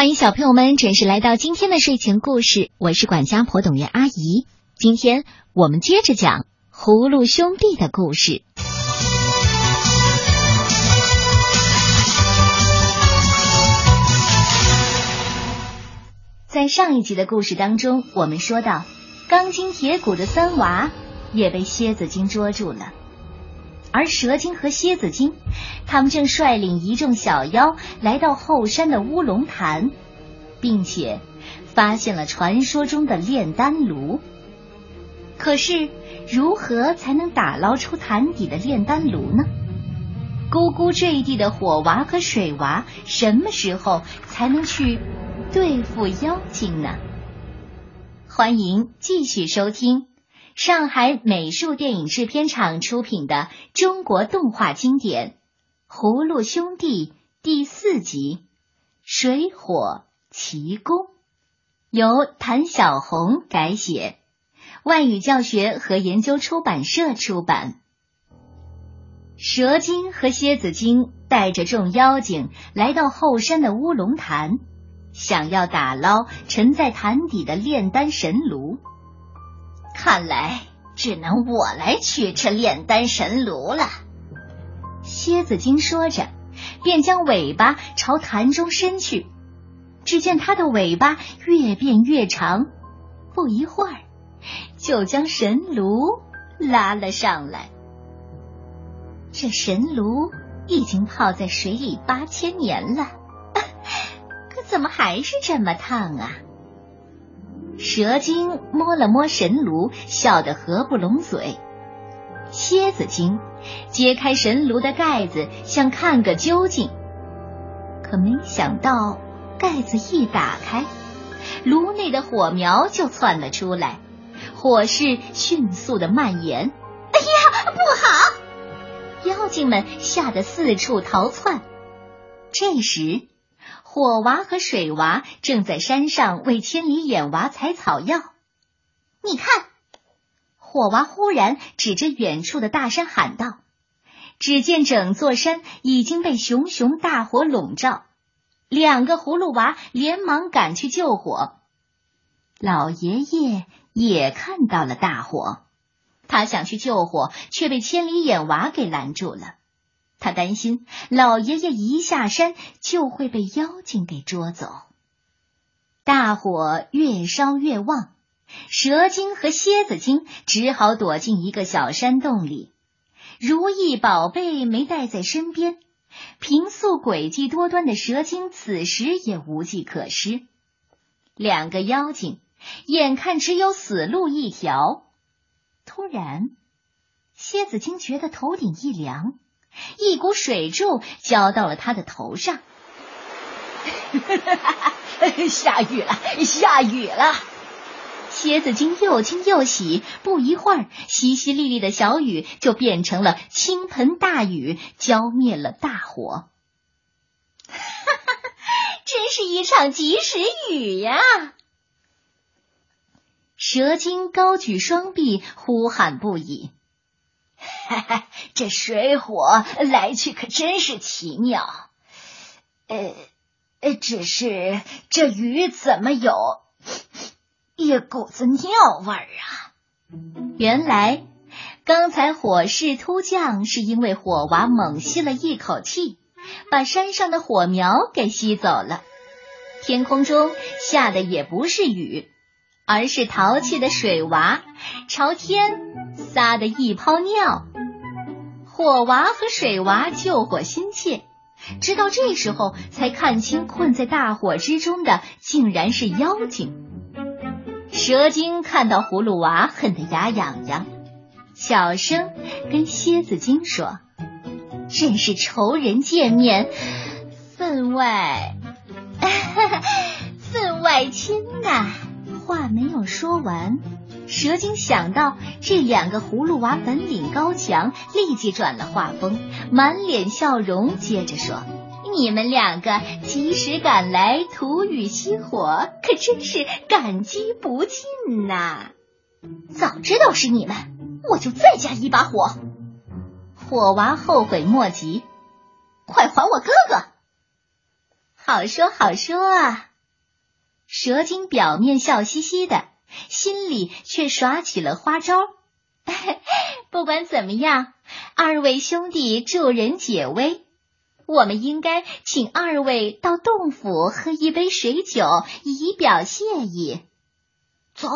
欢迎小朋友们准时来到今天的睡前故事，我是管家婆董月阿姨。今天我们接着讲葫芦兄弟的故事。在上一集的故事当中，我们说到钢筋铁骨的三娃也被蝎子精捉住了。而蛇精和蝎子精，他们正率领一众小妖来到后山的乌龙潭，并且发现了传说中的炼丹炉。可是，如何才能打捞出潭底的炼丹炉呢？咕咕坠地的火娃和水娃，什么时候才能去对付妖精呢？欢迎继续收听。上海美术电影制片厂出品的中国动画经典《葫芦兄弟》第四集《水火奇功》，由谭小红改写，外语教学和研究出版社出版。蛇精和蝎子精带着众妖精来到后山的乌龙潭，想要打捞沉在潭底的炼丹神炉。看来只能我来取这炼丹神炉了。蝎子精说着，便将尾巴朝潭中伸去。只见它的尾巴越变越长，不一会儿就将神炉拉了上来。这神炉已经泡在水里八千年了，可怎么还是这么烫啊？蛇精摸了摸神炉，笑得合不拢嘴。蝎子精揭开神炉的盖子，想看个究竟。可没想到，盖子一打开，炉内的火苗就窜了出来，火势迅速的蔓延。哎呀，不好！妖精们吓得四处逃窜。这时。火娃和水娃正在山上为千里眼娃采草药。你看，火娃忽然指着远处的大山喊道：“只见整座山已经被熊熊大火笼罩。”两个葫芦娃连忙赶去救火。老爷爷也看到了大火，他想去救火，却被千里眼娃给拦住了。他担心老爷爷一下山就会被妖精给捉走。大火越烧越旺，蛇精和蝎子精只好躲进一个小山洞里。如意宝贝没带在身边，平素诡计多端的蛇精此时也无计可施。两个妖精眼看只有死路一条，突然，蝎子精觉得头顶一凉。一股水柱浇到了他的头上，下雨了，下雨了！蝎子精又惊又喜，不一会儿，淅淅沥沥的小雨就变成了倾盆大雨，浇灭了大火。哈哈，真是一场及时雨呀！蛇精高举双臂，呼喊不已。哈哈，这水火来去可真是奇妙。呃，只是这雨怎么有一股子尿味儿啊？原来刚才火势突降，是因为火娃猛吸了一口气，把山上的火苗给吸走了。天空中下的也不是雨，而是淘气的水娃朝天撒的一泡尿。火娃和水娃救火心切，直到这时候才看清困在大火之中的竟然是妖精。蛇精看到葫芦娃，恨得牙痒痒，小声跟蝎子精说：“真是仇人见面，分外 分外亲呐。”话没有说完。蛇精想到这两个葫芦娃本领高强，立即转了画风，满脸笑容，接着说：“你们两个及时赶来，土雨熄火，可真是感激不尽呐！早知道是你们，我就再加一把火。”火娃后悔莫及，快还我哥哥！好说好说啊！蛇精表面笑嘻嘻的，心里却耍起了花招。不管怎么样，二位兄弟助人解危，我们应该请二位到洞府喝一杯水酒，以表谢意。走，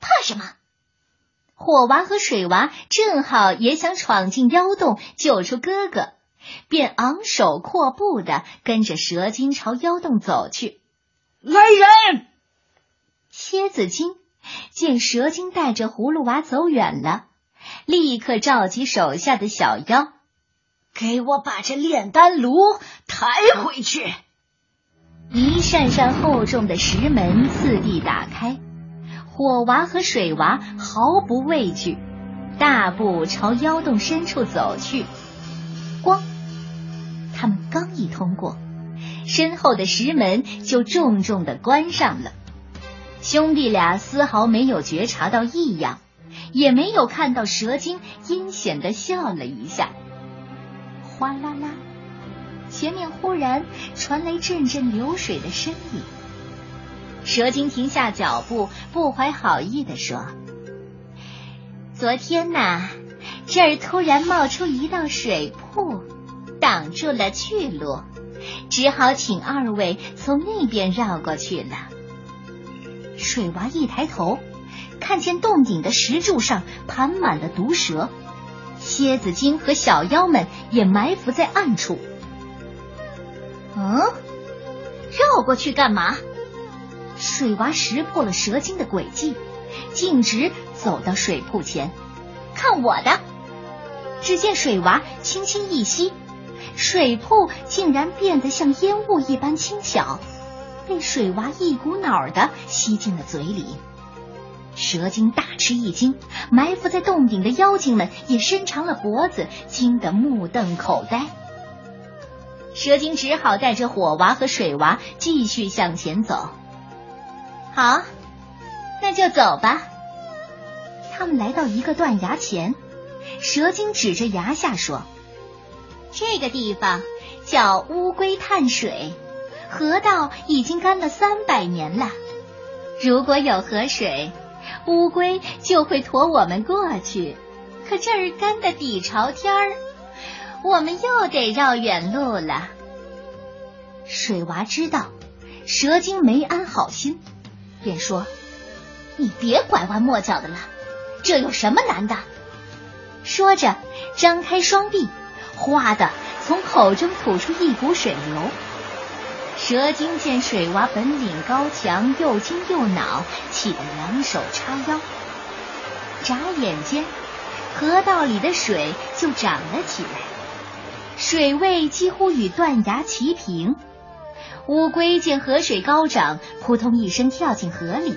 怕什么？火娃和水娃正好也想闯进妖洞救出哥哥，便昂首阔步的跟着蛇精朝妖洞走去。来人！蝎子精见蛇精带着葫芦娃走远了。立刻召集手下的小妖，给我把这炼丹炉抬回去。一扇扇厚重的石门次第打开，火娃和水娃毫不畏惧，大步朝妖洞深处走去。咣！他们刚一通过，身后的石门就重重的关上了。兄弟俩丝毫没有觉察到异样。也没有看到蛇精阴险的笑了一下，哗啦啦，前面忽然传来阵阵流水的声音。蛇精停下脚步，不怀好意的说：“昨天呐，这儿突然冒出一道水瀑，挡住了去路，只好请二位从那边绕过去了。”水娃一抬头。看见洞顶的石柱上盘满了毒蛇，蝎子精和小妖们也埋伏在暗处。嗯，绕过去干嘛？水娃识破了蛇精的诡计，径直走到水瀑前，看我的！只见水娃轻轻一吸，水瀑竟然变得像烟雾一般轻巧，被水娃一股脑的吸进了嘴里。蛇精大吃一惊，埋伏在洞顶的妖精们也伸长了脖子，惊得目瞪口呆。蛇精只好带着火娃和水娃继续向前走。好，那就走吧。他们来到一个断崖前，蛇精指着崖下说：“这个地方叫乌龟探水，河道已经干了三百年了。如果有河水。”乌龟就会驮我们过去，可这儿干的底朝天儿，我们又得绕远路了。水娃知道蛇精没安好心，便说：“你别拐弯抹角的了，这有什么难的？”说着，张开双臂，哗的从口中吐出一股水流。蛇精见水娃本领高强，又惊又恼，气得两手叉腰。眨眼间，河道里的水就涨了起来，水位几乎与断崖齐平。乌龟见河水高涨，扑通一声跳进河里，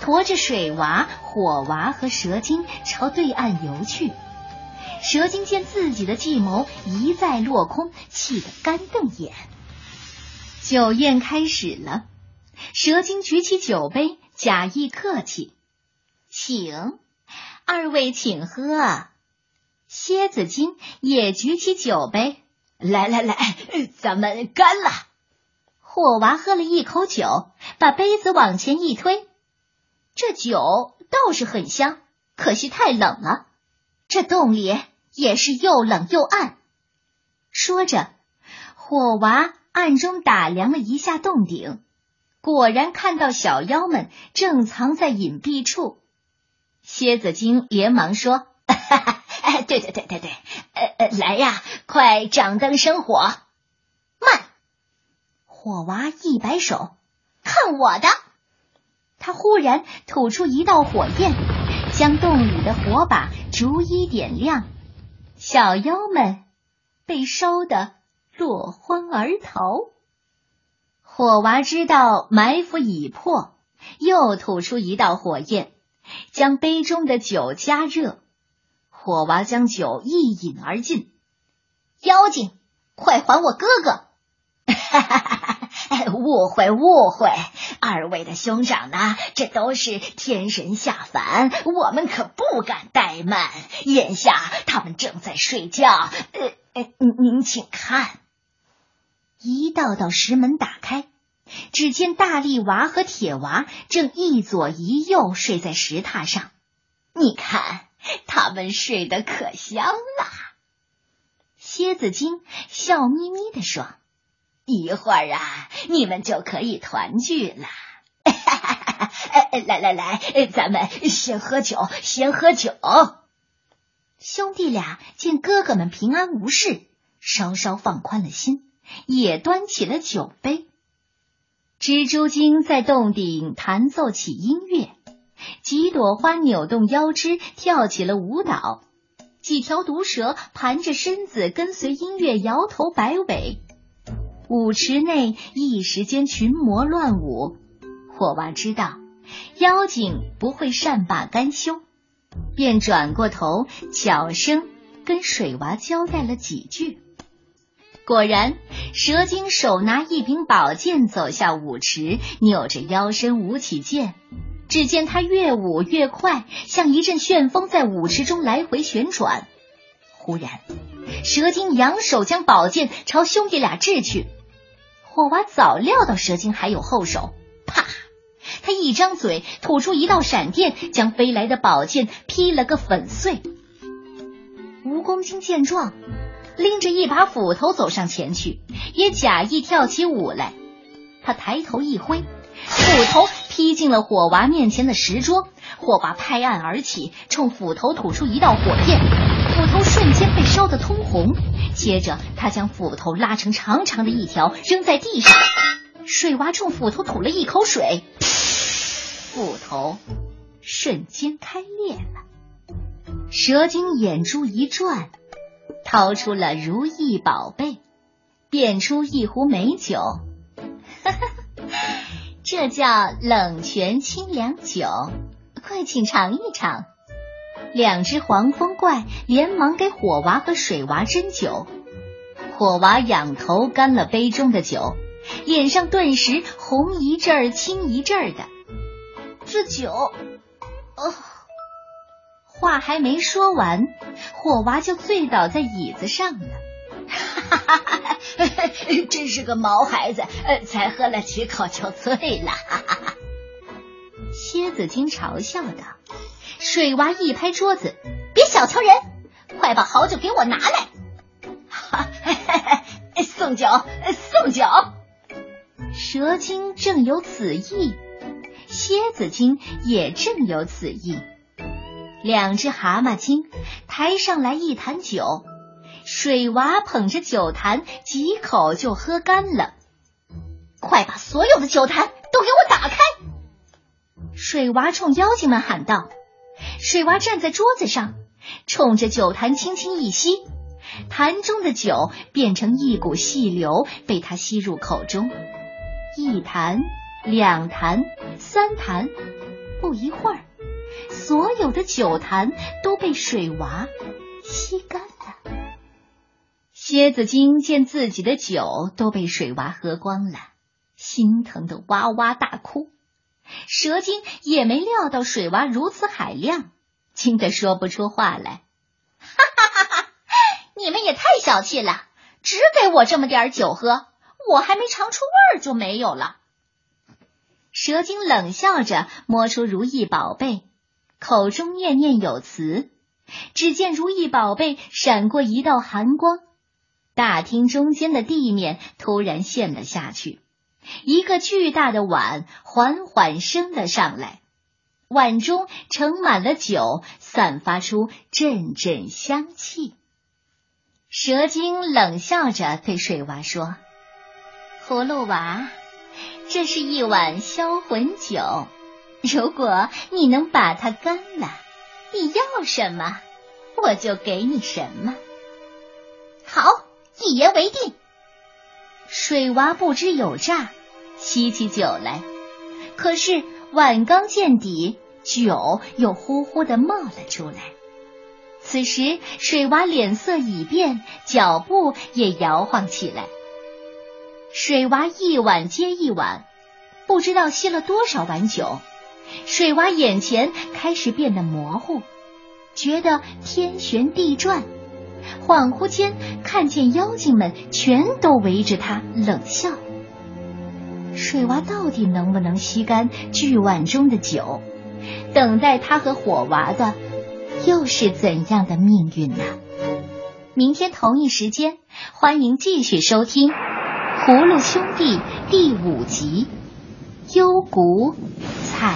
驮着水娃、火娃和蛇精朝对岸游去。蛇精见自己的计谋一再落空，气得干瞪眼。酒宴开始了，蛇精举起酒杯，假意客气，请二位请喝。蝎子精也举起酒杯，来来来，咱们干了。火娃喝了一口酒，把杯子往前一推，这酒倒是很香，可惜太冷了，这洞里也是又冷又暗。说着，火娃。暗中打量了一下洞顶，果然看到小妖们正藏在隐蔽处。蝎子精连忙说：“哈哈对对对对对，呃呃，来呀，快掌灯生火！”慢！火娃一摆手：“看我的！”他忽然吐出一道火焰，将洞里的火把逐一点亮。小妖们被烧的。落荒而逃，火娃知道埋伏已破，又吐出一道火焰，将杯中的酒加热。火娃将酒一饮而尽。妖精，快还我哥哥！哈哈哈哈哈误会误会，二位的兄长呢？这都是天神下凡，我们可不敢怠慢。眼下他们正在睡觉，呃，您请看。一道道石门打开，只见大力娃和铁娃正一左一右睡在石榻上，你看他们睡得可香了。蝎子精笑眯眯的说：“一会儿啊，你们就可以团聚了。来来来，咱们先喝酒，先喝酒。”兄弟俩见哥哥们平安无事，稍稍放宽了心，也端起了酒杯。蜘蛛精在洞顶弹奏起音乐，几朵花扭动腰肢，跳起了舞蹈；几条毒蛇盘着身子，跟随音乐摇头摆尾。舞池内一时间群魔乱舞。火娃知道妖精不会善罢甘休。便转过头，悄声跟水娃交代了几句。果然，蛇精手拿一柄宝剑走下舞池，扭着腰身舞起剑。只见他越舞越快，像一阵旋风在舞池中来回旋转。忽然，蛇精扬手将宝剑朝兄弟俩掷去。火娃早料到蛇精还有后手，啪！他一张嘴，吐出一道闪电，将飞来的宝剑劈了个粉碎。蜈蚣精见状，拎着一把斧头走上前去，也假意跳起舞来。他抬头一挥，斧头劈进了火娃面前的石桌，火娃拍案而起，冲斧头吐出一道火焰，斧头瞬间被烧得通红。接着，他将斧头拉成长长的一条，扔在地上。水娃冲斧头吐了一口水。斧头瞬间开裂了，蛇精眼珠一转，掏出了如意宝贝，变出一壶美酒，哈哈，这叫冷泉清凉酒，快请尝一尝。两只黄风怪连忙给火娃和水娃斟酒，火娃仰头干了杯中的酒，脸上顿时红一阵儿青一阵儿的。这酒，哦，话还没说完，火娃就醉倒在椅子上了。哈哈哈哈！真是个毛孩子，才喝了几口就醉了。哈哈！蝎子精嘲笑道。水娃一拍桌子：“别小瞧人，快把好酒给我拿来！” 哈，送酒，送酒。蛇精正有此意。蝎子精也正有此意，两只蛤蟆精抬上来一坛酒，水娃捧着酒坛几口就喝干了。快把所有的酒坛都给我打开！水娃冲妖精们喊道。水娃站在桌子上，冲着酒坛轻轻一吸，坛中的酒变成一股细流，被他吸入口中。一坛。两坛，三坛，不一会儿，所有的酒坛都被水娃吸干了。蝎子精见自己的酒都被水娃喝光了，心疼的哇哇大哭。蛇精也没料到水娃如此海量，惊得说不出话来。哈哈哈哈！你们也太小气了，只给我这么点酒喝，我还没尝出味儿就没有了。蛇精冷笑着摸出如意宝贝，口中念念有词。只见如意宝贝闪过一道寒光，大厅中间的地面突然陷了下去，一个巨大的碗缓缓升了上来，碗中盛满了酒，散发出阵阵香气。蛇精冷笑着对水娃说：“葫芦娃。”这是一碗销魂酒，如果你能把它干了，你要什么我就给你什么。好，一言为定。水娃不知有诈，吸起酒来，可是碗刚见底，酒又呼呼的冒了出来。此时水娃脸色已变，脚步也摇晃起来。水娃一碗接一碗，不知道吸了多少碗酒。水娃眼前开始变得模糊，觉得天旋地转，恍惚间看见妖精们全都围着他冷笑。水娃到底能不能吸干巨碗中的酒？等待他和火娃的又是怎样的命运呢？明天同一时间，欢迎继续收听《葫芦兄弟》第五集《幽谷彩》。